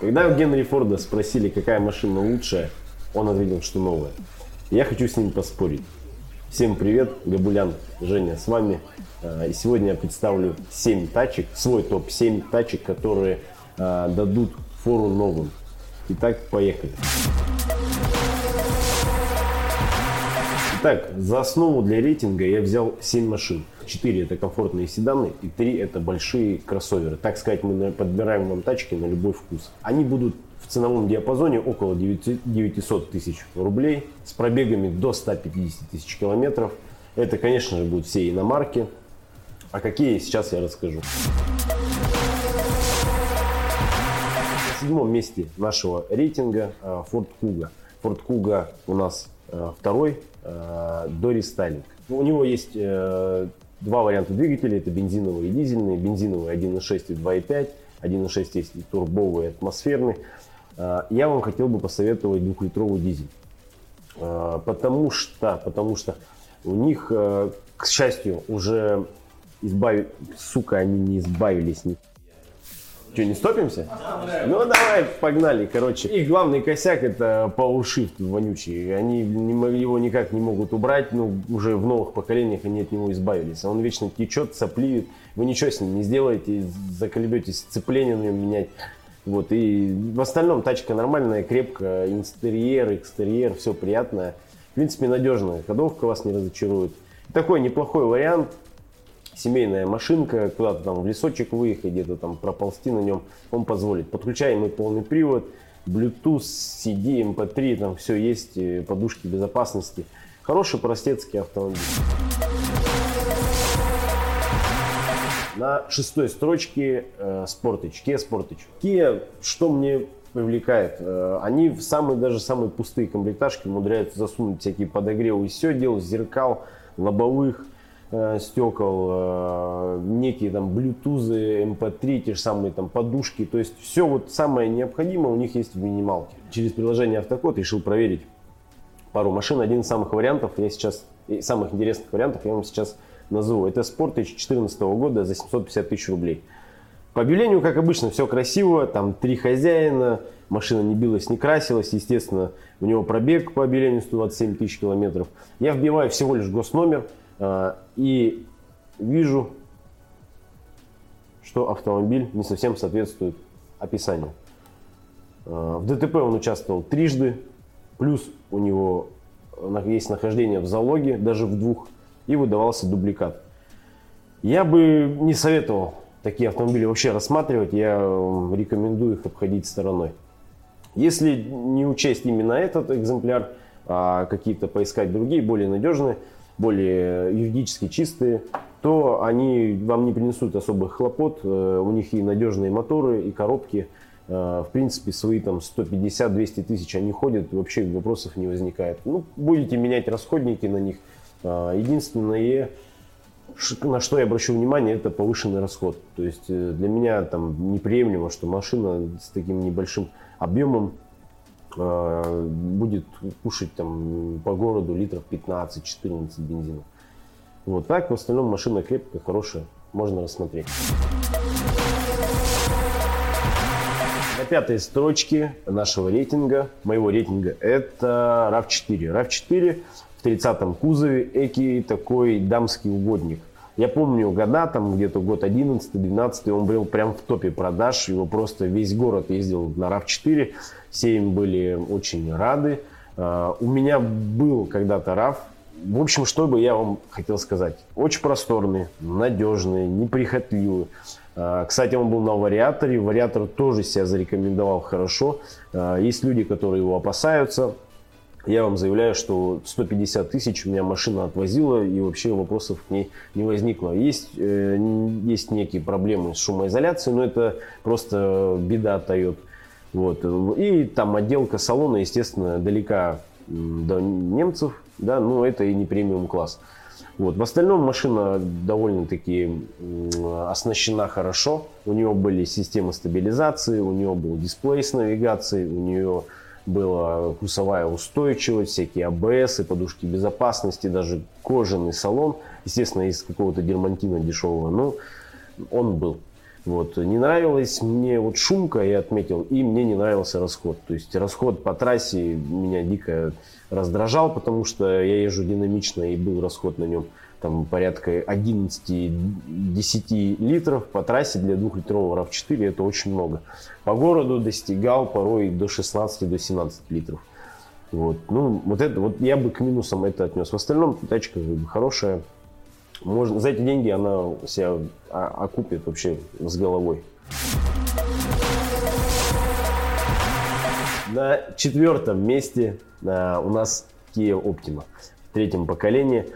Когда у Генри Форда спросили, какая машина лучшая, он ответил, что новая. Я хочу с ним поспорить. Всем привет, Габулян, Женя с вами. А, и сегодня я представлю 7 тачек, свой топ-7 тачек, которые а, дадут фору новым. Итак, поехали. Итак, за основу для рейтинга я взял 7 машин. 4 это комфортные седаны и 3 это большие кроссоверы. Так сказать, мы подбираем вам тачки на любой вкус. Они будут в ценовом диапазоне около 900 тысяч рублей с пробегами до 150 тысяч километров. Это, конечно же, будут все иномарки. А какие сейчас я расскажу. На седьмом месте нашего рейтинга а, Ford Kuga. Ford Kuga у нас второй, а, до рестайлинг. У него есть э, два варианта двигателей, это бензиновый и дизельный. Бензиновый 1.6 и 2.5, 1.6 есть и турбовый, и атмосферный. Я вам хотел бы посоветовать двухлитровый дизель. Потому что, потому что у них, э, к счастью, уже избавились, сука, они не избавились ни что, не стопимся? Ну давай, погнали, короче. Их главный косяк это PowerShift вонючий. Они его никак не могут убрать, ну уже в новых поколениях они от него избавились. Он вечно течет, сопливит. Вы ничего с ним не сделаете, заколебетесь сцепление на нем менять. Вот, и в остальном тачка нормальная, крепкая, интерьер, экстерьер, все приятное. В принципе, надежная, ходовка вас не разочарует. Такой неплохой вариант, семейная машинка, куда-то там в лесочек выехать, где-то там проползти на нем, он позволит. Подключаемый полный привод, Bluetooth, CD, MP3, там все есть, э, подушки безопасности. Хороший простецкий автомобиль. На шестой строчке э, Sportage, Kia Sportage. Kia, что мне привлекает? Э, они в самые, даже самые пустые комплектажки умудряются засунуть всякие подогревы все дело, зеркал, лобовых, э, стекол, э, некие там блютузы, MP3, те же самые там подушки. То есть все вот самое необходимое у них есть в минималке. Через приложение Автокод решил проверить пару машин. Один из самых вариантов, я сейчас, самых интересных вариантов я вам сейчас назову. Это Sport 2014 года за 750 тысяч рублей. По объявлению, как обычно, все красиво, там три хозяина, машина не билась, не красилась, естественно, у него пробег по объявлению 127 тысяч километров. Я вбиваю всего лишь госномер, и вижу, что автомобиль не совсем соответствует описанию. А, в ДТП он участвовал трижды, плюс у него есть нахождение в залоге, даже в двух, и выдавался дубликат. Я бы не советовал такие автомобили вообще рассматривать, я рекомендую их обходить стороной. Если не учесть именно этот экземпляр, а какие-то поискать другие, более надежные, более юридически чистые, то они вам не принесут особых хлопот. Э, у них и надежные моторы, и коробки. Э, в принципе, свои там 150-200 тысяч они ходят, вообще вопросов не возникает. Ну, будете менять расходники на них. Э, единственное, на что я обращу внимание, это повышенный расход. То есть для меня там неприемлемо, что машина с таким небольшим объемом будет кушать там по городу литров 15-14 бензина. Вот так, в остальном машина крепкая, хорошая, можно рассмотреть. На пятой строчке нашего рейтинга, моего рейтинга, это RAV4. RAV4 в 30-м кузове, экий такой дамский угодник. Я помню года, там где-то год 11-12, он был прям в топе продаж, его просто весь город ездил на RAV4, все им были очень рады. А, у меня был когда-то RAV, в общем, что бы я вам хотел сказать. Очень просторный, надежный, неприхотливый. А, кстати, он был на вариаторе. Вариатор тоже себя зарекомендовал хорошо. А, есть люди, которые его опасаются. Я вам заявляю, что 150 тысяч у меня машина отвозила, и вообще вопросов к ней не возникло. Есть, э, есть некие проблемы с шумоизоляцией, но это просто беда Toyota. Вот. И там отделка салона, естественно, далека до немцев, да, но это и не премиум класс. Вот. В остальном машина довольно-таки оснащена хорошо. У нее были системы стабилизации, у нее был дисплей с навигацией, у нее была курсовая устойчивость, всякие АБС, подушки безопасности, даже кожаный салон, естественно, из какого-то дермантина дешевого, но он был. Вот. Не нравилась мне вот шумка, я отметил, и мне не нравился расход. То есть расход по трассе меня дико раздражал, потому что я езжу динамично и был расход на нем там порядка 11-10 литров по трассе для двухлитрового RAV4 это очень много. По городу достигал порой до 16-17 до 17 литров. Вот. Ну, вот это, вот я бы к минусам это отнес. В остальном тачка хорошая. Можно, за эти деньги она себя окупит вообще с головой. На четвертом месте а, у нас Kia Optima в третьем поколении.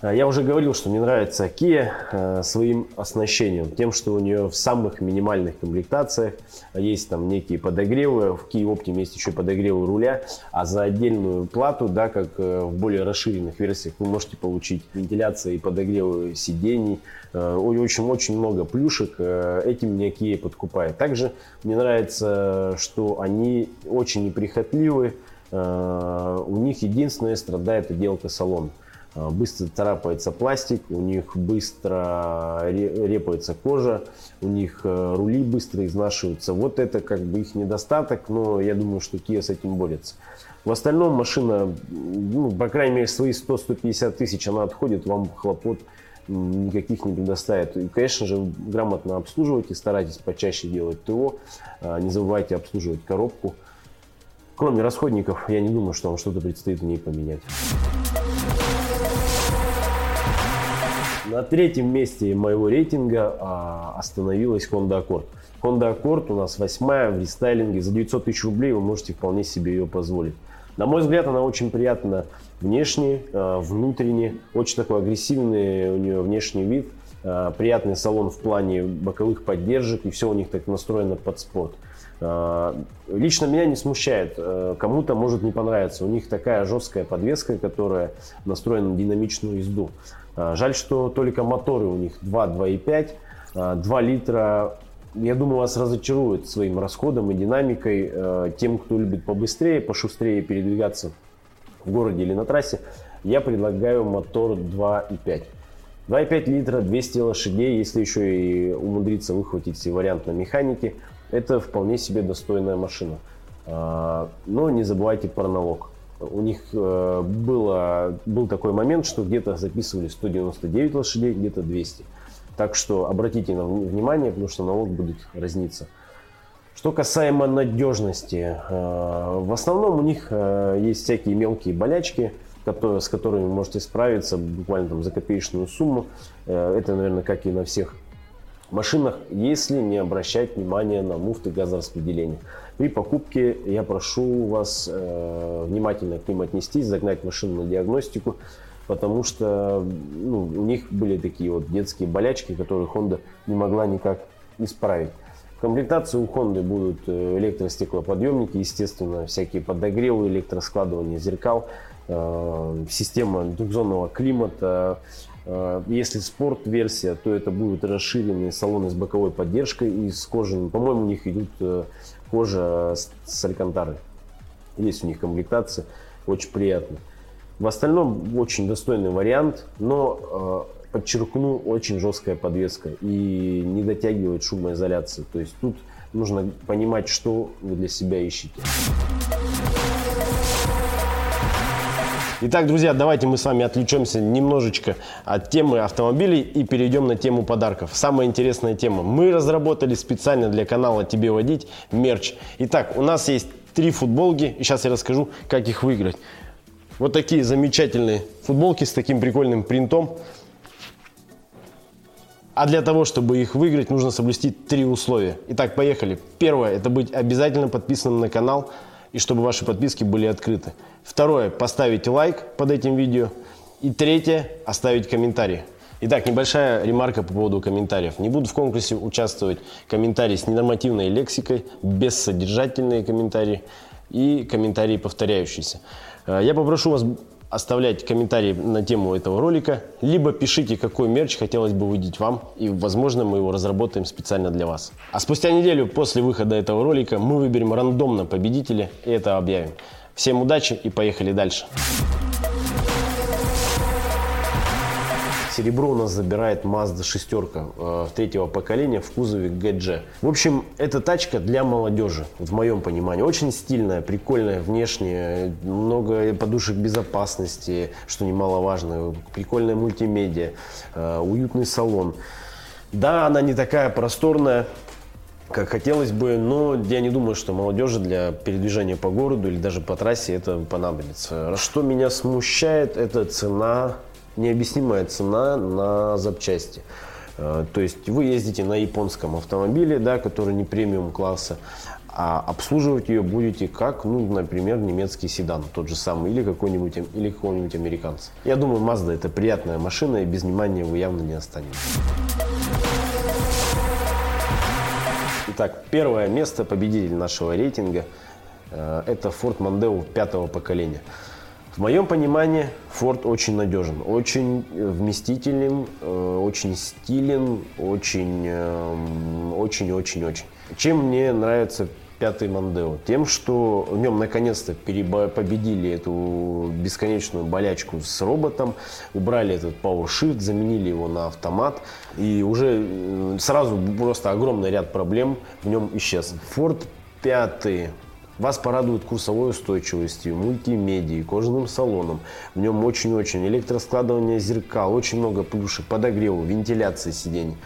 А, я уже говорил, что мне нравится Kia а, своим оснащением, тем, что у нее в самых минимальных комплектациях есть там некие подогревы, в Kia Optima есть еще подогревы руля, а за отдельную плату, да, как э, в более расширенных версиях, вы можете получить вентиляцию и подогревы сидений, очень-очень э, много плюшек, э, этим мне Kia подкупает. Также мне нравится, что они очень неприхотливы, у них единственное страдает отделка салона. А, быстро царапается пластик, у них быстро репается кожа, у них э, рули быстро изнашиваются. Вот это как бы их недостаток, но я думаю, что Kia с этим борется. В остальном машина, ну, по крайней мере, свои 100-150 тысяч она отходит, вам хлопот никаких не предоставит. И, конечно же, грамотно обслуживайте, старайтесь почаще делать ТО, а, не забывайте обслуживать коробку. Кроме расходников, я не думаю, что вам что-то предстоит в ней поменять. На третьем месте моего рейтинга а, остановилась Honda Accord. Honda Accord у нас восьмая в рестайлинге. За 900 тысяч рублей вы можете вполне себе ее позволить. На мой взгляд, она очень приятна внешне, а, внутренне. Очень такой агрессивный у нее внешний вид. А, приятный салон в плане боковых поддержек. И все у них так настроено под спорт. А, лично меня не смущает. А, кому-то может не понравиться. У них такая жесткая подвеска, которая настроена на динамичную езду. А, жаль, что только моторы у них 2, 2,5, 2 литра. Я думаю, вас разочарует своим расходом и динамикой. Тем, кто любит побыстрее, пошустрее передвигаться в городе или на трассе, я предлагаю мотор 2,5. 2,5 литра, 200 лошадей, если еще и умудриться выхватить все вариант на механике, это вполне себе достойная машина. А, но не забывайте про налог. У них э, было, был такой момент, что где-то записывали 199 лошадей, где-то 200. Так что обратите на внимание, потому что налог будет разниться. Что касаемо надежности, э, в основном у них э, есть всякие мелкие болячки, с которыми можете справиться буквально там за копеечную сумму. Это, наверное, как и на всех машинах, если не обращать внимания на муфты газораспределения. При покупке я прошу вас э, внимательно к ним отнестись, загнать машину на диагностику, потому что ну, у них были такие вот детские болячки, которые Honda не могла никак исправить. В комплектации у Honda будут э, электростеклоподъемники, естественно, всякие подогревы, электроскладывание зеркал, э, система двухзонного климата, если спорт-версия, то это будут расширенные салоны с боковой поддержкой и с кожаным. По-моему, у них идут э, кожа с алькантары. Есть у них комплектация, очень приятно. В остальном очень достойный вариант, но э, подчеркну, очень жесткая подвеска и не дотягивает шумоизоляции. То есть тут нужно понимать, что вы для себя ищете. Итак, друзья, давайте мы с вами отвлечемся немножечко от темы автомобилей и перейдем на тему подарков. Самая интересная тема. Мы разработали специально для канала «Тебе водить» мерч. Итак, у нас есть три футболки, и сейчас я расскажу, как их выиграть. Вот такие замечательные футболки с таким прикольным принтом. А для того, чтобы их выиграть, нужно соблюсти три условия. Итак, поехали. Первое – это быть обязательно подписанным на канал – и чтобы ваши подписки были открыты. Второе, поставить лайк под этим видео. И третье, оставить комментарий. Итак, небольшая ремарка по поводу комментариев. Не буду в конкурсе участвовать комментарии с ненормативной лексикой, бессодержательные комментарии и комментарии повторяющиеся. Э, я попрошу вас оставлять комментарии на тему этого ролика, либо пишите, какой мерч хотелось бы увидеть вам, и, возможно, мы его разработаем специально для вас. А спустя неделю после выхода этого ролика мы выберем рандомно победителя и это объявим. Всем удачи и поехали дальше. Серебро у нас забирает Mazda шестерка э, третьего поколения в кузове GG. В общем, это тачка для молодежи, в моем понимании. Очень стильная, прикольная внешне, много подушек безопасности, что немаловажно, прикольная мультимедиа, э, уютный салон. Да, она не такая просторная, как хотелось бы, но я не думаю, что молодежи для передвижения по городу или даже по трассе это понадобится. Что меня смущает, это цена, необъяснимая цена на запчасти. Э, то есть вы ездите на японском автомобиле, да, который не премиум класса, а обслуживать ее будете как, ну, например, немецкий седан, тот же самый, или какой-нибудь, или какого-нибудь американца. Я думаю, Mazda это приятная машина, и без внимания вы явно не останетесь. Итак, первое место победитель нашего рейтинга э, это Ford Mondeo пятого поколения. В моем понимании Ford очень надежен, очень вместителен, э, очень стилен, очень, очень, очень, очень. Чем мне нравится пятый Мандео? Тем, что в нем наконец-то победили эту бесконечную болячку с роботом, убрали этот Power Shift, заменили его на автомат, и уже э, сразу просто огромный ряд проблем в нем исчез. Ford пятый вас порадует курсовой устойчивостью, мультимедией, кожаным салоном. В нем очень-очень электроскладывание зеркал, очень много плюшек, подогреву, вентиляции сидений.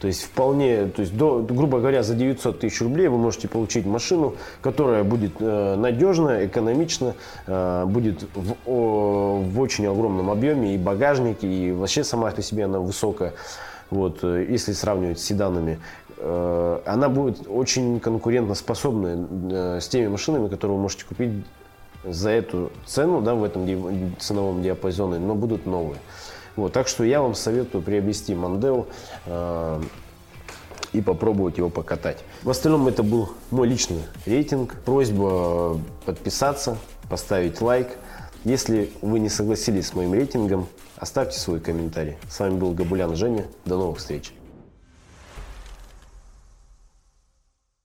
То есть вполне, то есть до, грубо говоря, за 900 тысяч рублей вы можете получить машину, которая будет э, надежна, экономична, э, будет в, о, в очень огромном объеме и багажнике, и вообще сама по себе она высокая. Вот, э, если сравнивать с седанами, она будет очень конкурентоспособной э, с теми машинами, которые вы можете купить за эту цену, да, в этом ценовом диапазоне, но будут новые. Вот, так что я вам советую приобрести Мандео э, и попробовать его покатать. В остальном это был мой личный рейтинг. Просьба подписаться, поставить лайк. Если вы не согласились с моим рейтингом, оставьте свой комментарий. С вами был Габулян Женя. До новых встреч.